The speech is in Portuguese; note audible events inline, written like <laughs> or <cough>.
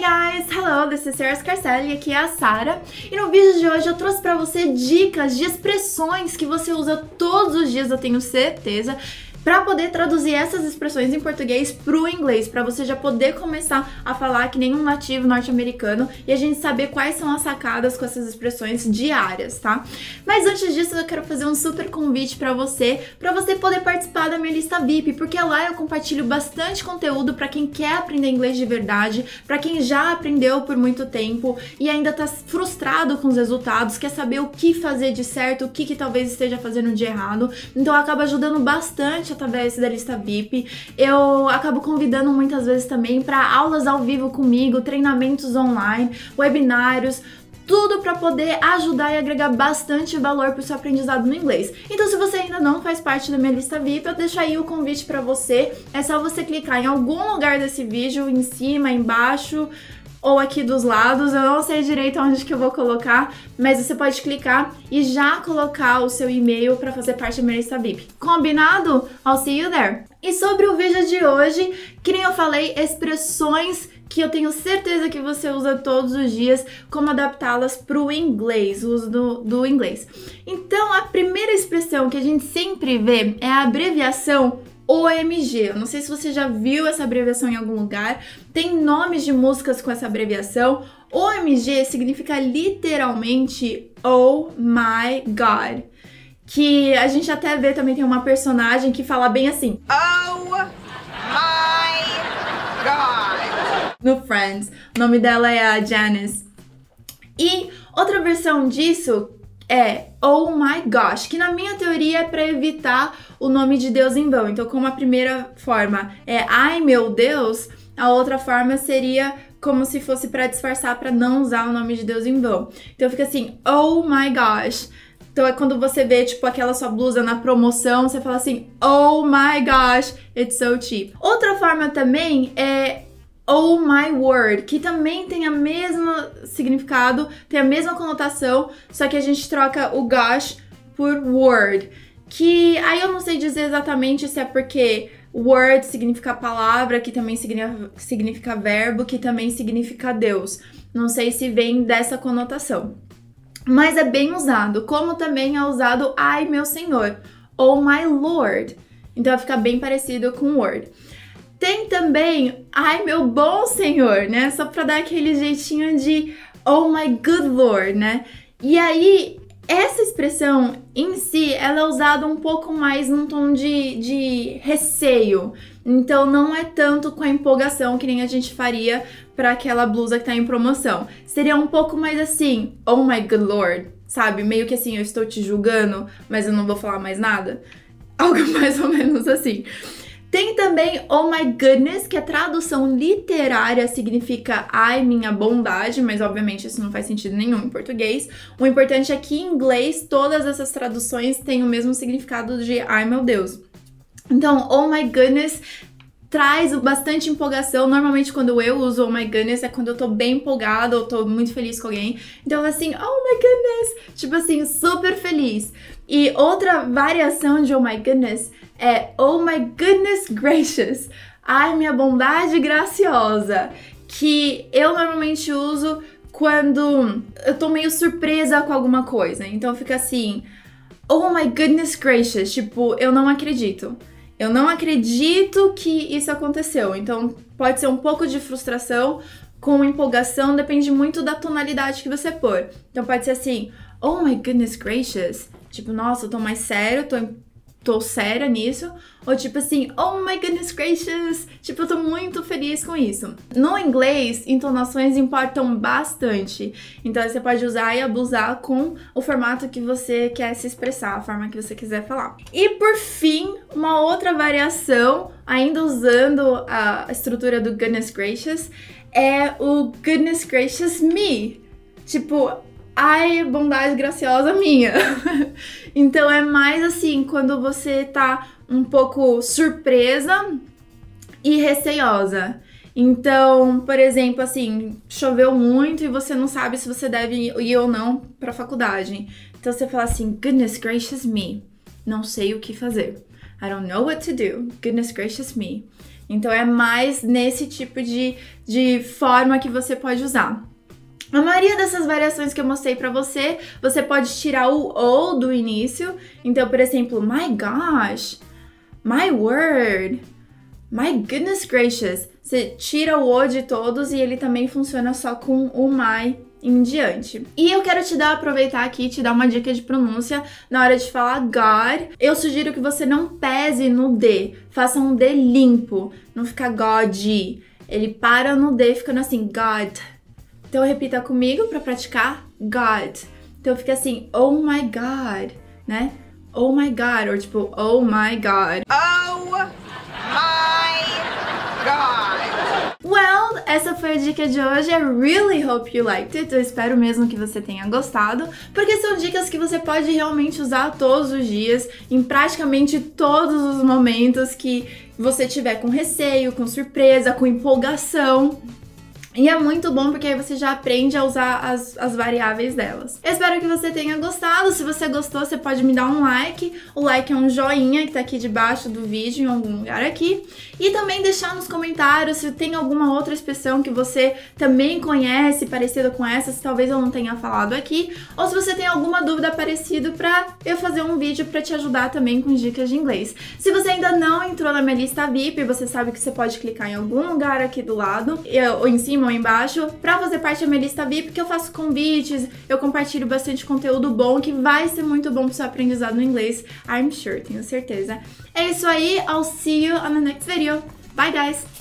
Hey guys, hello, this is Sarah Scarcelli, aqui é a Sara. E no vídeo de hoje eu trouxe para você dicas de expressões que você usa todos os dias, eu tenho certeza, para poder traduzir essas expressões em português pro inglês, para você já poder começar a falar que nem um nativo norte-americano e a gente saber quais são as sacadas com essas expressões diárias, tá? Mas antes disso, eu quero fazer um super convite para você, para você poder participar da minha lista VIP, porque lá eu compartilho bastante conteúdo para quem quer aprender inglês de verdade, para quem já aprendeu por muito tempo e ainda tá frustrado com os resultados, quer saber o que fazer de certo, o que, que talvez esteja fazendo de errado. Então acaba ajudando bastante através da lista VIP. Eu acabo convidando muitas vezes também para aulas ao vivo comigo, treinamentos online, webinários, tudo para poder ajudar e agregar bastante valor para o seu aprendizado no inglês. Então, se você ainda não faz parte da minha lista VIP, eu deixo aí o convite para você. É só você clicar em algum lugar desse vídeo, em cima, embaixo, ou aqui dos lados, eu não sei direito onde que eu vou colocar, mas você pode clicar e já colocar o seu e-mail para fazer parte da minha lista VIP. Combinado? I'll see you there! E sobre o vídeo de hoje, que nem eu falei, expressões que eu tenho certeza que você usa todos os dias, como adaptá-las para o inglês, o uso do, do inglês. Então, a primeira expressão que a gente sempre vê é a abreviação OMG. Eu não sei se você já viu essa abreviação em algum lugar. Tem nomes de músicas com essa abreviação. OMG significa literalmente Oh My God. Que a gente até vê também tem uma personagem que fala bem assim. Oh my God. No Friends. O nome dela é a Janice. E outra versão disso é Oh my gosh, que na minha teoria é para evitar o nome de Deus em vão. Então, como a primeira forma é ai meu Deus, a outra forma seria como se fosse para disfarçar para não usar o nome de Deus em vão. Então fica assim, oh my gosh. Então é quando você vê, tipo, aquela sua blusa na promoção, você fala assim, oh my gosh, it's so cheap. Outra forma também é oh my word, que também tem a mesma significado, tem a mesma conotação, só que a gente troca o gosh por word. Que aí eu não sei dizer exatamente se é porque word significa palavra, que também significa, significa verbo, que também significa Deus. Não sei se vem dessa conotação. Mas é bem usado, como também é usado ai meu senhor, ou my lord. Então fica bem parecido com word. Tem também, ai meu bom senhor, né? Só pra dar aquele jeitinho de oh my good lord, né? E aí, essa expressão em si, ela é usada um pouco mais num tom de, de receio. Então não é tanto com a empolgação que nem a gente faria para aquela blusa que tá em promoção. Seria um pouco mais assim, oh my good lord, sabe? Meio que assim, eu estou te julgando, mas eu não vou falar mais nada. <laughs> Algo mais ou menos assim. Tem também Oh My Goodness, que a tradução literária significa Ai minha bondade, mas obviamente isso não faz sentido nenhum em português. O importante é que em inglês todas essas traduções têm o mesmo significado de Ai meu Deus. Então, Oh My Goodness traz bastante empolgação. Normalmente, quando eu uso Oh My Goodness, é quando eu tô bem empolgada ou tô muito feliz com alguém. Então, assim, Oh My Goodness! Tipo assim, super feliz. E outra variação de Oh My Goodness é Oh my goodness gracious. Ai, minha bondade graciosa. Que eu normalmente uso quando eu tô meio surpresa com alguma coisa. Então fica assim: Oh my goodness gracious. Tipo, eu não acredito. Eu não acredito que isso aconteceu. Então pode ser um pouco de frustração com empolgação, depende muito da tonalidade que você pôr. Então pode ser assim: Oh my goodness gracious. Tipo, nossa, eu tô mais sério, tô tô séria nisso, ou tipo assim, oh my goodness gracious, tipo, eu tô muito feliz com isso. No inglês, entonações importam bastante, então você pode usar e abusar com o formato que você quer se expressar, a forma que você quiser falar. E por fim, uma outra variação, ainda usando a estrutura do goodness gracious, é o goodness gracious me. Tipo, ai, bondade graciosa minha. <laughs> então é mais assim, quando você tá um pouco surpresa e receiosa. Então, por exemplo, assim, choveu muito e você não sabe se você deve ir ou não para faculdade. Então você fala assim: "Goodness gracious me. Não sei o que fazer. I don't know what to do. Goodness gracious me." Então é mais nesse tipo de, de forma que você pode usar. A maioria dessas variações que eu mostrei para você, você pode tirar o ou do início. Então, por exemplo, my gosh, my word, my goodness gracious. Você tira o o de todos e ele também funciona só com o my em diante. E eu quero te dar, aproveitar aqui te dar uma dica de pronúncia na hora de falar God. Eu sugiro que você não pese no D, faça um D limpo, não fica God. Ele para no D ficando assim, God. Então repita comigo para praticar God. Então fica assim, oh my God, né? Oh my God, ou tipo, oh my God. Oh my God. Well, essa foi a dica de hoje. I really hope you liked it. Eu espero mesmo que você tenha gostado, porque são dicas que você pode realmente usar todos os dias, em praticamente todos os momentos que você tiver com receio, com surpresa, com empolgação. E é muito bom porque aí você já aprende a usar as, as variáveis delas. Eu espero que você tenha gostado. Se você gostou, você pode me dar um like. O like é um joinha que tá aqui debaixo do vídeo, em algum lugar aqui. E também deixar nos comentários se tem alguma outra expressão que você também conhece, parecida com essa, se talvez eu não tenha falado aqui. Ou se você tem alguma dúvida parecida pra eu fazer um vídeo pra te ajudar também com dicas de inglês. Se você ainda não entrou na minha lista VIP, você sabe que você pode clicar em algum lugar aqui do lado, ou em cima ou embaixo, pra fazer parte da minha lista VIP, que eu faço convites, eu compartilho bastante conteúdo bom que vai ser muito bom pro seu aprendizado no inglês. I'm sure, tenho certeza. É isso aí, I'll see you on the next video. Bye guys!